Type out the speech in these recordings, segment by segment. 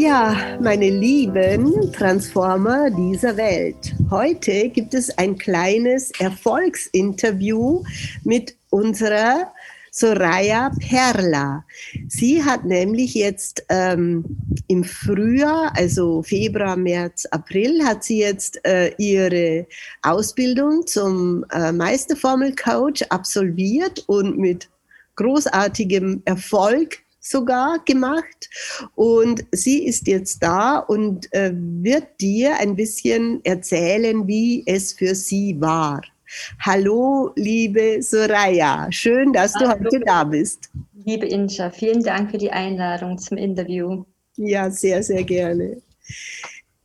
Ja, meine lieben Transformer dieser Welt. Heute gibt es ein kleines Erfolgsinterview mit unserer Soraya Perla. Sie hat nämlich jetzt ähm, im Frühjahr, also Februar, März, April, hat sie jetzt äh, ihre Ausbildung zum äh, Meisterformelcoach absolviert und mit großartigem Erfolg sogar gemacht. Und sie ist jetzt da und äh, wird dir ein bisschen erzählen, wie es für sie war. Hallo, liebe Soraya. Schön, dass Hallo. du heute da bist. Liebe Incha, vielen Dank für die Einladung zum Interview. Ja, sehr, sehr gerne.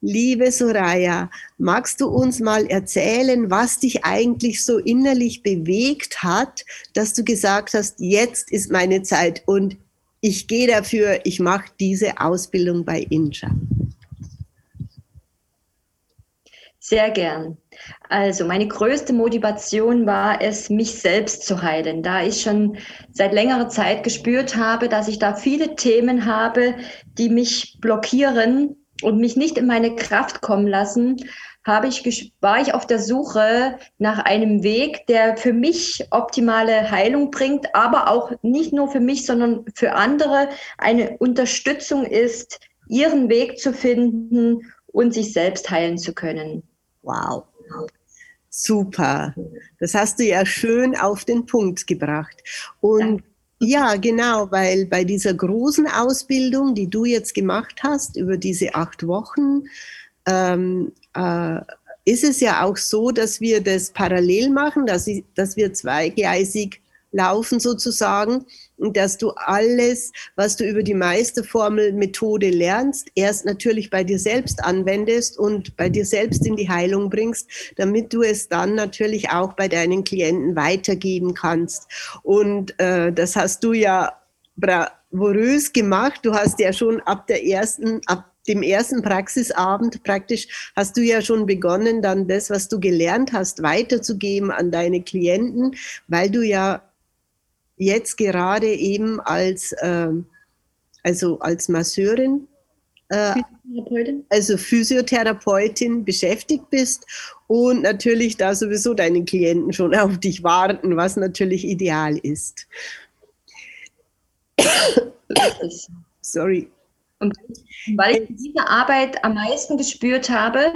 Liebe Soraya, magst du uns mal erzählen, was dich eigentlich so innerlich bewegt hat, dass du gesagt hast, jetzt ist meine Zeit und ich gehe dafür, ich mache diese Ausbildung bei Inja. Sehr gern. Also meine größte Motivation war es, mich selbst zu heilen, da ich schon seit längerer Zeit gespürt habe, dass ich da viele Themen habe, die mich blockieren und mich nicht in meine Kraft kommen lassen habe ich, war ich auf der Suche nach einem Weg, der für mich optimale Heilung bringt, aber auch nicht nur für mich, sondern für andere eine Unterstützung ist, ihren Weg zu finden und sich selbst heilen zu können. Wow. Super. Das hast du ja schön auf den Punkt gebracht. Und Danke. Ja, genau, weil bei dieser großen Ausbildung, die du jetzt gemacht hast, über diese acht Wochen, ähm, äh, ist es ja auch so, dass wir das parallel machen, dass, ich, dass wir zweigleisig laufen sozusagen und dass du alles, was du über die Meisterformel-Methode lernst, erst natürlich bei dir selbst anwendest und bei dir selbst in die Heilung bringst, damit du es dann natürlich auch bei deinen Klienten weitergeben kannst. Und äh, das hast du ja bravourös gemacht. Du hast ja schon ab der ersten, ab dem ersten Praxisabend praktisch hast du ja schon begonnen, dann das, was du gelernt hast, weiterzugeben an deine Klienten, weil du ja jetzt gerade eben als, äh, also als Masseurin, äh, Physiotherapeutin. also Physiotherapeutin beschäftigt bist und natürlich da sowieso deine Klienten schon auf dich warten, was natürlich ideal ist. Sorry. Und weil ich diese Arbeit am meisten gespürt habe,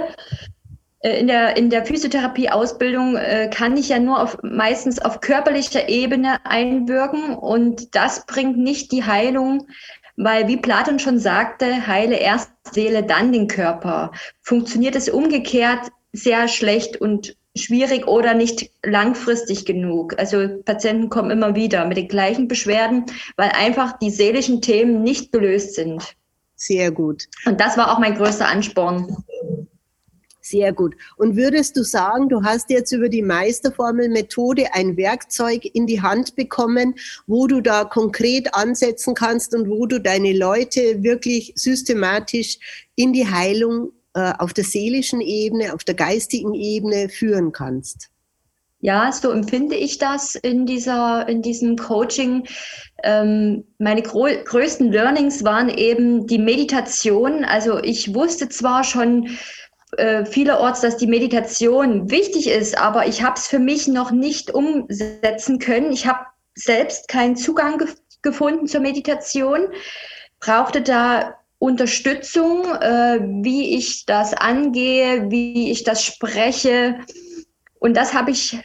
äh, in der, in der Physiotherapie-Ausbildung äh, kann ich ja nur auf, meistens auf körperlicher Ebene einwirken und das bringt nicht die Heilung, weil wie Platon schon sagte, heile erst Seele, dann den Körper. Funktioniert es umgekehrt sehr schlecht und schwierig oder nicht langfristig genug. Also Patienten kommen immer wieder mit den gleichen Beschwerden, weil einfach die seelischen Themen nicht gelöst sind. Sehr gut. Und das war auch mein größter Ansporn. Sehr gut. Und würdest du sagen, du hast jetzt über die Meisterformel-Methode ein Werkzeug in die Hand bekommen, wo du da konkret ansetzen kannst und wo du deine Leute wirklich systematisch in die Heilung äh, auf der seelischen Ebene, auf der geistigen Ebene führen kannst? Ja, so empfinde ich das in dieser, in diesem Coaching. Ähm, meine größten Learnings waren eben die Meditation. Also ich wusste zwar schon äh, vielerorts, dass die Meditation wichtig ist, aber ich habe es für mich noch nicht umsetzen können. Ich habe selbst keinen Zugang ge gefunden zur Meditation, brauchte da Unterstützung, äh, wie ich das angehe, wie ich das spreche und das habe ich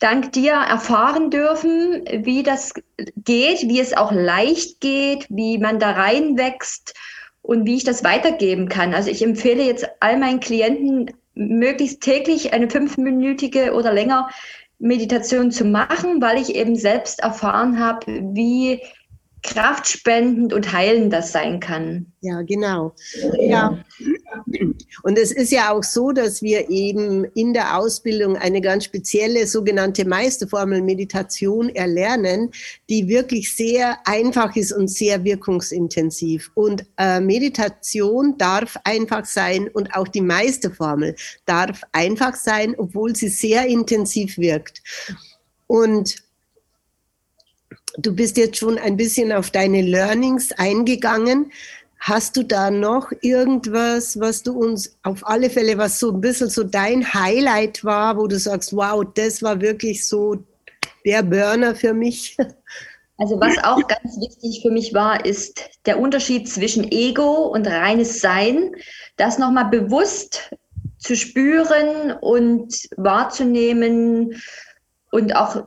dank dir erfahren dürfen, wie das geht, wie es auch leicht geht, wie man da reinwächst und wie ich das weitergeben kann. Also ich empfehle jetzt all meinen Klienten möglichst täglich eine fünfminütige oder länger Meditation zu machen, weil ich eben selbst erfahren habe, wie kraftspendend und heilend sein kann. Ja, genau. Ja, Und es ist ja auch so, dass wir eben in der Ausbildung eine ganz spezielle sogenannte Meisterformel Meditation erlernen, die wirklich sehr einfach ist und sehr wirkungsintensiv. Und äh, Meditation darf einfach sein und auch die Meisterformel darf einfach sein, obwohl sie sehr intensiv wirkt. Und du bist jetzt schon ein bisschen auf deine Learnings eingegangen. Hast du da noch irgendwas, was du uns auf alle Fälle, was so ein bisschen so dein Highlight war, wo du sagst, wow, das war wirklich so der Burner für mich? Also was auch ganz wichtig für mich war, ist der Unterschied zwischen Ego und reines Sein. Das nochmal bewusst zu spüren und wahrzunehmen und auch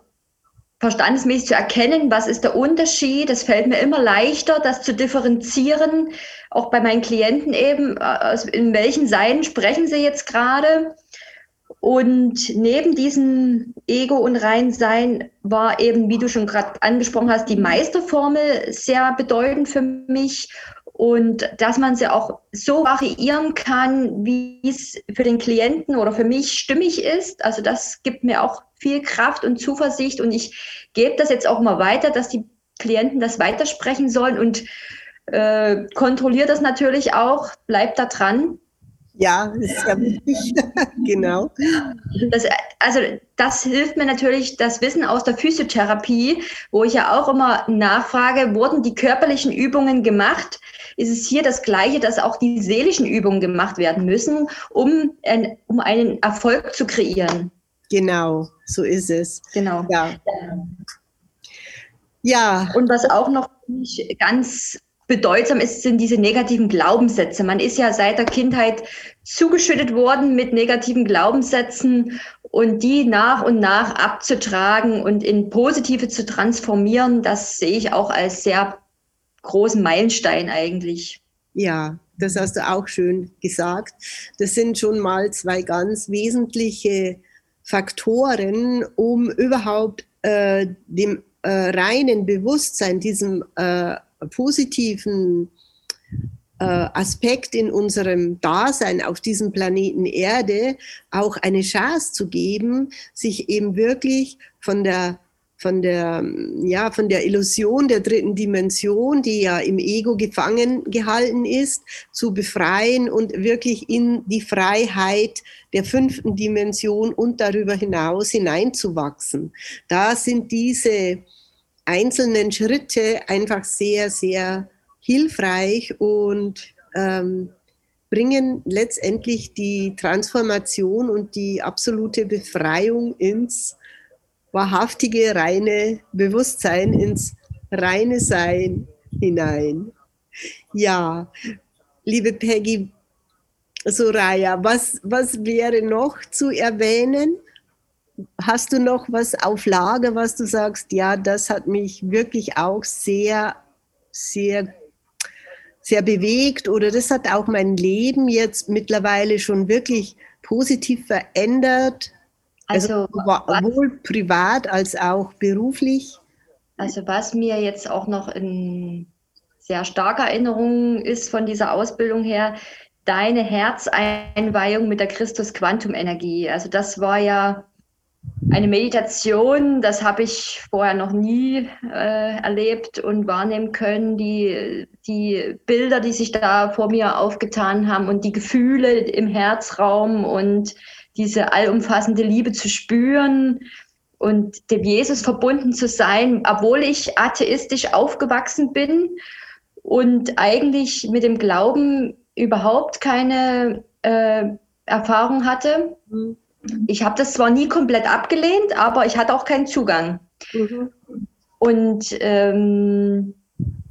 verstandesmäßig zu erkennen, was ist der Unterschied. Es fällt mir immer leichter, das zu differenzieren, auch bei meinen Klienten eben, äh, in welchen Seiten sprechen sie jetzt gerade. Und neben diesem Ego und Reinsein war eben, wie du schon gerade angesprochen hast, die Meisterformel sehr bedeutend für mich. Und dass man sie auch so variieren kann, wie es für den Klienten oder für mich stimmig ist. Also das gibt mir auch viel Kraft und Zuversicht und ich gebe das jetzt auch mal weiter, dass die Klienten das weitersprechen sollen und äh, kontrolliere das natürlich auch, bleibt da dran. Ja, ist ja wichtig. genau. Das, also das hilft mir natürlich, das Wissen aus der Physiotherapie, wo ich ja auch immer nachfrage, wurden die körperlichen Übungen gemacht? Ist es hier das Gleiche, dass auch die seelischen Übungen gemacht werden müssen, um, ein, um einen Erfolg zu kreieren? Genau, so ist es. Genau. Ja. ja. Und was auch noch ganz bedeutsam ist, sind diese negativen Glaubenssätze. Man ist ja seit der Kindheit zugeschüttet worden mit negativen Glaubenssätzen und die nach und nach abzutragen und in positive zu transformieren, das sehe ich auch als sehr großen Meilenstein eigentlich. Ja, das hast du auch schön gesagt. Das sind schon mal zwei ganz wesentliche Faktoren, um überhaupt äh, dem äh, reinen Bewusstsein, diesem äh, positiven äh, Aspekt in unserem Dasein auf diesem Planeten Erde auch eine Chance zu geben, sich eben wirklich von der von der, ja, von der Illusion der dritten Dimension, die ja im Ego gefangen gehalten ist, zu befreien und wirklich in die Freiheit der fünften Dimension und darüber hinaus hineinzuwachsen. Da sind diese einzelnen Schritte einfach sehr, sehr hilfreich und ähm, bringen letztendlich die Transformation und die absolute Befreiung ins wahrhaftige, reine Bewusstsein, ins reine Sein hinein. Ja, liebe Peggy Soraya, was, was wäre noch zu erwähnen? Hast du noch was auf Lager, was du sagst, ja, das hat mich wirklich auch sehr, sehr, sehr bewegt oder das hat auch mein Leben jetzt mittlerweile schon wirklich positiv verändert? Also, also sowohl privat als auch beruflich? Also was mir jetzt auch noch in sehr starker Erinnerung ist von dieser Ausbildung her, deine Herzeinweihung mit der Christus-Quantum-Energie. Also das war ja eine Meditation, das habe ich vorher noch nie äh, erlebt und wahrnehmen können. Die, die Bilder, die sich da vor mir aufgetan haben und die Gefühle im Herzraum und diese allumfassende Liebe zu spüren und dem Jesus verbunden zu sein, obwohl ich atheistisch aufgewachsen bin und eigentlich mit dem Glauben überhaupt keine äh, Erfahrung hatte. Mhm. Ich habe das zwar nie komplett abgelehnt, aber ich hatte auch keinen Zugang. Mhm. Und ähm,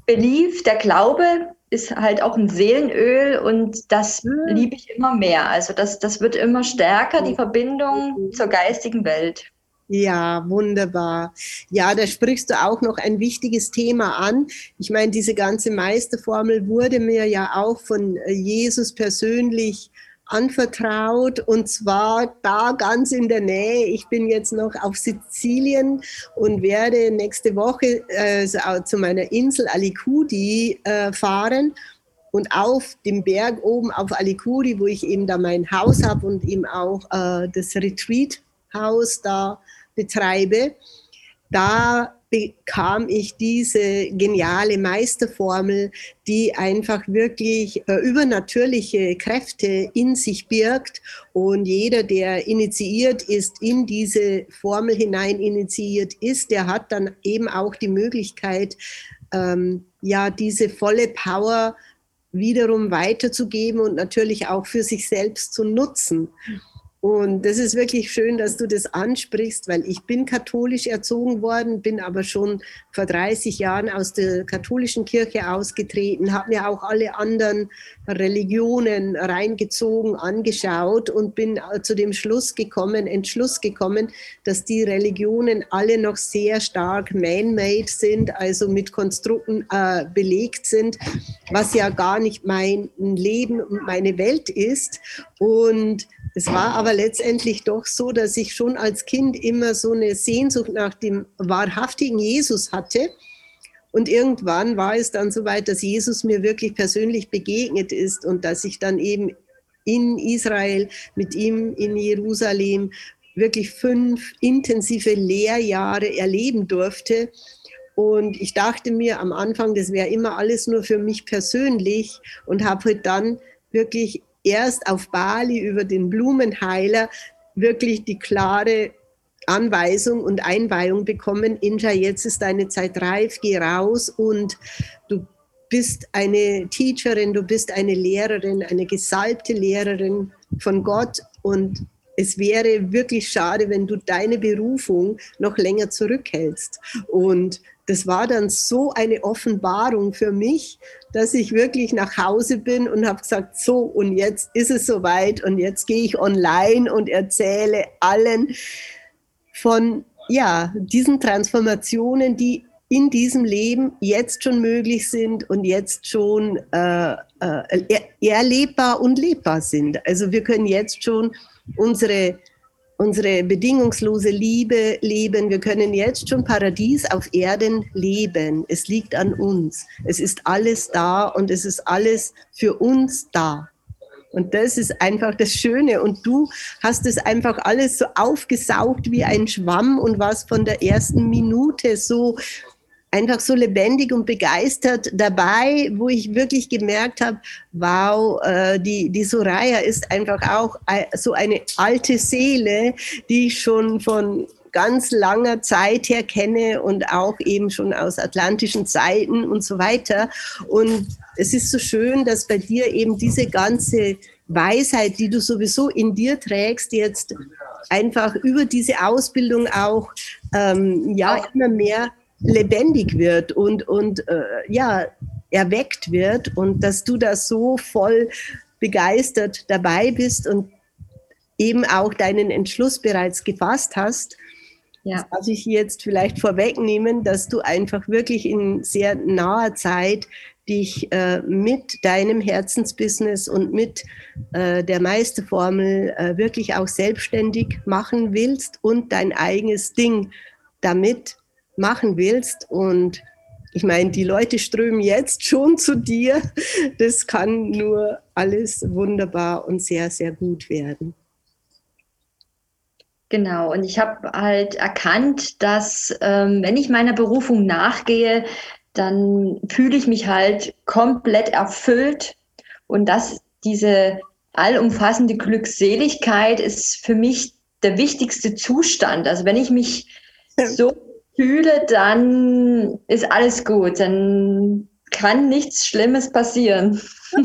Belief, der Glaube, ist halt auch ein Seelenöl und das mhm. liebe ich immer mehr. Also das, das wird immer stärker, die Verbindung mhm. zur geistigen Welt. Ja, wunderbar. Ja, da sprichst du auch noch ein wichtiges Thema an. Ich meine, diese ganze Meisterformel wurde mir ja auch von äh, Jesus persönlich anvertraut und zwar da ganz in der Nähe. Ich bin jetzt noch auf Sizilien und werde nächste Woche äh, zu meiner Insel Alicudi äh, fahren. und auf dem Berg oben auf Alikuri, wo ich eben da mein Haus habe und eben auch äh, das Retreat-Haus da betreibe, da bekam ich diese geniale Meisterformel, die einfach wirklich äh, übernatürliche Kräfte in sich birgt. Und jeder, der initiiert ist, in diese Formel hinein initiiert ist, der hat dann eben auch die Möglichkeit, ähm, ja, diese volle Power wiederum weiterzugeben und natürlich auch für sich selbst zu nutzen. Und das ist wirklich schön, dass du das ansprichst, weil ich bin katholisch erzogen worden, bin aber schon vor 30 Jahren aus der katholischen Kirche ausgetreten, habe mir auch alle anderen Religionen reingezogen, angeschaut und bin zu dem Schluss gekommen, Entschluss gekommen, dass die Religionen alle noch sehr stark man-made sind, also mit Konstrukten äh, belegt sind, was ja gar nicht mein Leben und meine Welt ist. Und es war aber letztendlich doch so, dass ich schon als Kind immer so eine Sehnsucht nach dem wahrhaftigen Jesus hatte. Und irgendwann war es dann so weit, dass Jesus mir wirklich persönlich begegnet ist und dass ich dann eben in Israel mit ihm in Jerusalem wirklich fünf intensive Lehrjahre erleben durfte. Und ich dachte mir am Anfang, das wäre immer alles nur für mich persönlich und habe halt dann wirklich erst auf Bali über den Blumenheiler wirklich die klare Anweisung und Einweihung bekommen, Inja, jetzt ist deine Zeit reif, geh raus und du bist eine Teacherin, du bist eine Lehrerin, eine gesalbte Lehrerin von Gott und es wäre wirklich schade, wenn du deine Berufung noch länger zurückhältst. Und das war dann so eine Offenbarung für mich, dass ich wirklich nach Hause bin und habe gesagt, so und jetzt ist es soweit und jetzt gehe ich online und erzähle allen von ja, diesen Transformationen, die in diesem Leben jetzt schon möglich sind und jetzt schon äh, äh, erlebbar und lebbar sind. Also wir können jetzt schon unsere unsere bedingungslose Liebe leben. Wir können jetzt schon Paradies auf Erden leben. Es liegt an uns. Es ist alles da und es ist alles für uns da. Und das ist einfach das Schöne. Und du hast es einfach alles so aufgesaugt wie ein Schwamm und warst von der ersten Minute so einfach so lebendig und begeistert dabei, wo ich wirklich gemerkt habe, wow, äh, die, die Soraya ist einfach auch so eine alte Seele, die ich schon von ganz langer Zeit her kenne und auch eben schon aus atlantischen Zeiten und so weiter. Und es ist so schön, dass bei dir eben diese ganze Weisheit, die du sowieso in dir trägst, jetzt einfach über diese Ausbildung auch ähm, ja immer mehr lebendig wird und, und äh, ja, erweckt wird und dass du da so voll begeistert dabei bist und eben auch deinen Entschluss bereits gefasst hast. Ja. Das darf ich jetzt vielleicht vorwegnehmen, dass du einfach wirklich in sehr naher Zeit dich äh, mit deinem Herzensbusiness und mit äh, der Meisterformel äh, wirklich auch selbstständig machen willst und dein eigenes Ding damit machen willst. Und ich meine, die Leute strömen jetzt schon zu dir. Das kann nur alles wunderbar und sehr, sehr gut werden. Genau, und ich habe halt erkannt, dass ähm, wenn ich meiner Berufung nachgehe, dann fühle ich mich halt komplett erfüllt und dass diese allumfassende Glückseligkeit ist für mich der wichtigste Zustand. Also wenn ich mich so fühle, dann ist alles gut. Dann kann nichts Schlimmes passieren.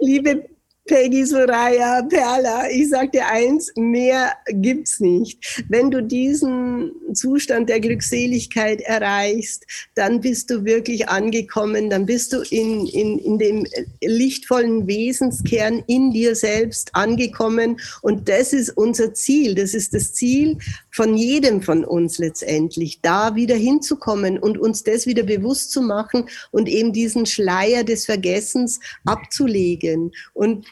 Liebe Peggy Soraya, Perla, ich sag dir eins, mehr gibt's nicht. Wenn du diesen Zustand der Glückseligkeit erreichst, dann bist du wirklich angekommen, dann bist du in, in, in dem lichtvollen Wesenskern in dir selbst angekommen. Und das ist unser Ziel, das ist das Ziel von jedem von uns letztendlich, da wieder hinzukommen und uns das wieder bewusst zu machen und eben diesen Schleier des Vergessens abzulegen. Und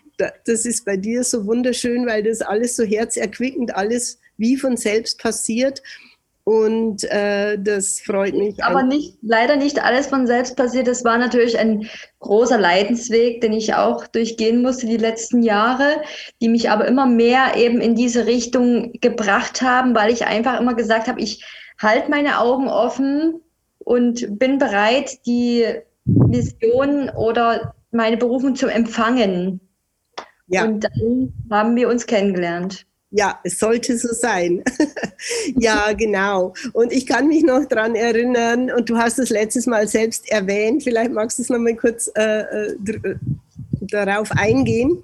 das ist bei dir so wunderschön, weil das alles so herzerquickend, alles wie von selbst passiert. Und äh, das freut mich. Aber nicht, leider nicht alles von selbst passiert. Das war natürlich ein großer Leidensweg, den ich auch durchgehen musste die letzten Jahre, die mich aber immer mehr eben in diese Richtung gebracht haben, weil ich einfach immer gesagt habe, ich halte meine Augen offen und bin bereit, die Mission oder meine Berufung zu empfangen. Ja. Und dann haben wir uns kennengelernt. Ja, es sollte so sein. ja, genau. Und ich kann mich noch daran erinnern, und du hast es letztes Mal selbst erwähnt, vielleicht magst du es nochmal kurz äh, äh, äh, darauf eingehen,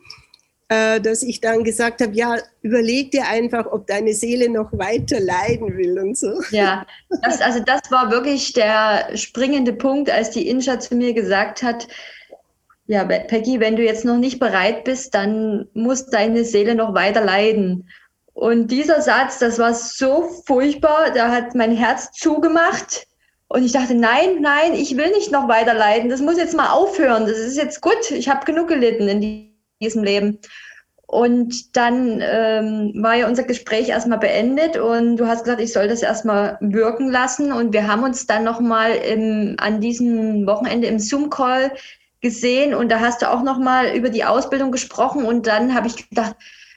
äh, dass ich dann gesagt habe, ja, überleg dir einfach, ob deine Seele noch weiter leiden will und so. Ja, das, also das war wirklich der springende Punkt, als die Inscha zu mir gesagt hat, ja, Peggy, wenn du jetzt noch nicht bereit bist, dann muss deine Seele noch weiter leiden. Und dieser Satz, das war so furchtbar, da hat mein Herz zugemacht. Und ich dachte, nein, nein, ich will nicht noch weiter leiden. Das muss jetzt mal aufhören. Das ist jetzt gut. Ich habe genug gelitten in diesem Leben. Und dann ähm, war ja unser Gespräch erstmal beendet und du hast gesagt, ich soll das erstmal wirken lassen. Und wir haben uns dann nochmal an diesem Wochenende im Zoom-Call gesehen und da hast du auch nochmal über die Ausbildung gesprochen und dann habe ich gedacht,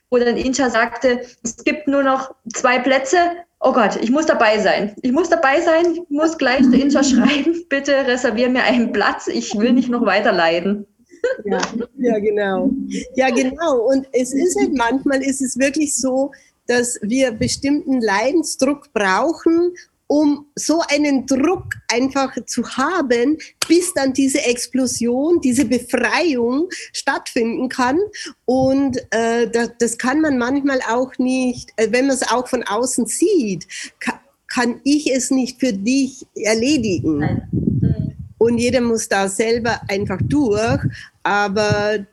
wo dann Incha sagte, es gibt nur noch zwei Plätze. Oh Gott, ich muss dabei sein. Ich muss dabei sein, ich muss gleich zu Incha schreiben, bitte reservier mir einen Platz, ich will nicht noch weiter leiden. Ja, ja, genau. Ja, genau. Und es ist halt manchmal ist es wirklich so, dass wir bestimmten Leidensdruck brauchen, um so einen Druck einfach zu haben, bis dann diese Explosion, diese Befreiung stattfinden kann. Und äh, das, das, kann man manchmal auch nicht, äh, wenn man es auch von außen sieht, kann, kann ich es nicht für dich erledigen. Nein. Und jeder muss da selber einfach durch. Aber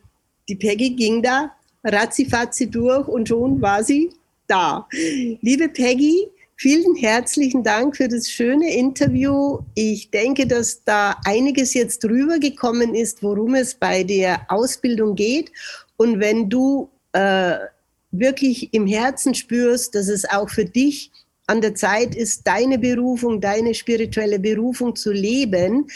die Peggy ging da ratzifatzi durch und schon war sie da. Liebe Peggy, Vielen herzlichen Dank für das schöne Interview. Ich denke, dass da einiges jetzt drüber gekommen ist, worum es bei der Ausbildung geht. Und wenn du äh, wirklich im Herzen spürst, dass es auch für dich an der Zeit ist, deine Berufung, deine spirituelle Berufung zu leben,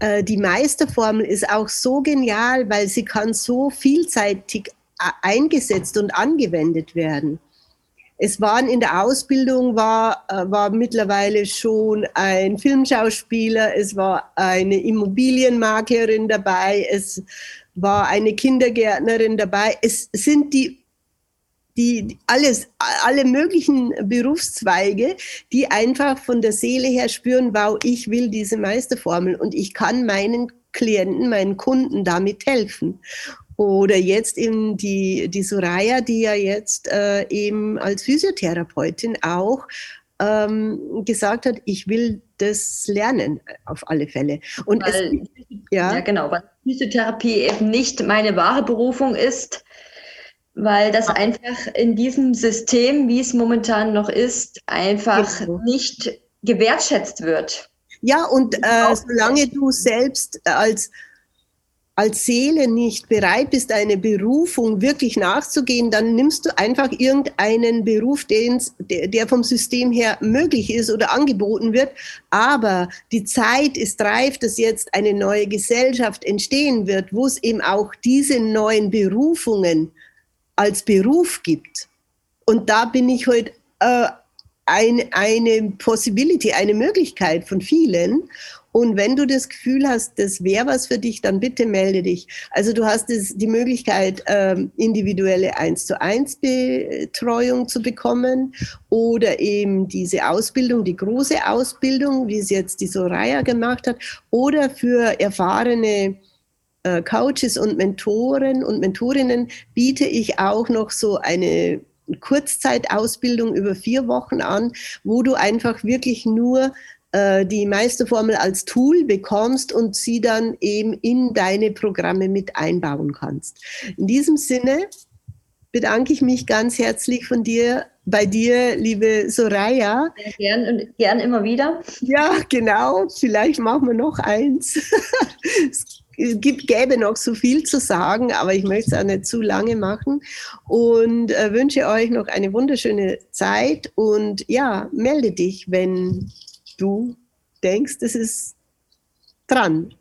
äh, die Meisterformel ist auch so genial, weil sie kann so vielseitig äh, eingesetzt und angewendet werden. Es waren in der Ausbildung war, äh, war mittlerweile schon ein Filmschauspieler, es war eine Immobilienmaklerin dabei, es war eine Kindergärtnerin dabei. Es sind die die alles, alle möglichen Berufszweige, die einfach von der Seele her spüren, wow, ich will diese Meisterformel und ich kann meinen Klienten, meinen Kunden damit helfen. Oder jetzt eben die, die Soraya, die ja jetzt äh, eben als Physiotherapeutin auch ähm, gesagt hat, ich will das lernen, auf alle Fälle. Und weil, es, ja. ja, genau, weil Physiotherapie eben nicht meine wahre Berufung ist, weil das einfach in diesem System, wie es momentan noch ist, einfach genau. nicht gewertschätzt wird. Ja, und äh, solange du selbst als als Seele nicht bereit bist, eine Berufung wirklich nachzugehen, dann nimmst du einfach irgendeinen Beruf, der vom System her möglich ist oder angeboten wird. Aber die Zeit ist reif, dass jetzt eine neue Gesellschaft entstehen wird, wo es eben auch diese neuen Berufungen als Beruf gibt. Und da bin ich heute äh, ein, eine Possibility, eine Möglichkeit von vielen. Und wenn du das Gefühl hast, das wäre was für dich, dann bitte melde dich. Also du hast es, die Möglichkeit, ähm, individuelle 1 zu 1 Betreuung zu bekommen oder eben diese Ausbildung, die große Ausbildung, wie es jetzt die Soraya gemacht hat, oder für erfahrene äh, Coaches und Mentoren und Mentorinnen biete ich auch noch so eine Kurzzeitausbildung über vier Wochen an, wo du einfach wirklich nur äh, die Meisterformel als Tool bekommst und sie dann eben in deine Programme mit einbauen kannst. In diesem Sinne bedanke ich mich ganz herzlich von dir, bei dir, liebe Soraya. Gern und gern immer wieder. Ja, genau. Vielleicht machen wir noch eins. es gibt, gäbe noch so viel zu sagen, aber ich möchte es auch nicht zu lange machen und äh, wünsche euch noch eine wunderschöne Zeit und ja, melde dich, wenn du denkst, es ist dran.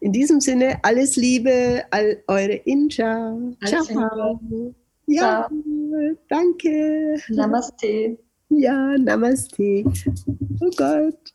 In diesem Sinne, alles Liebe, all eure Inja. Ciao. Ja, danke. Namaste. Ja, Namaste. Oh Gott.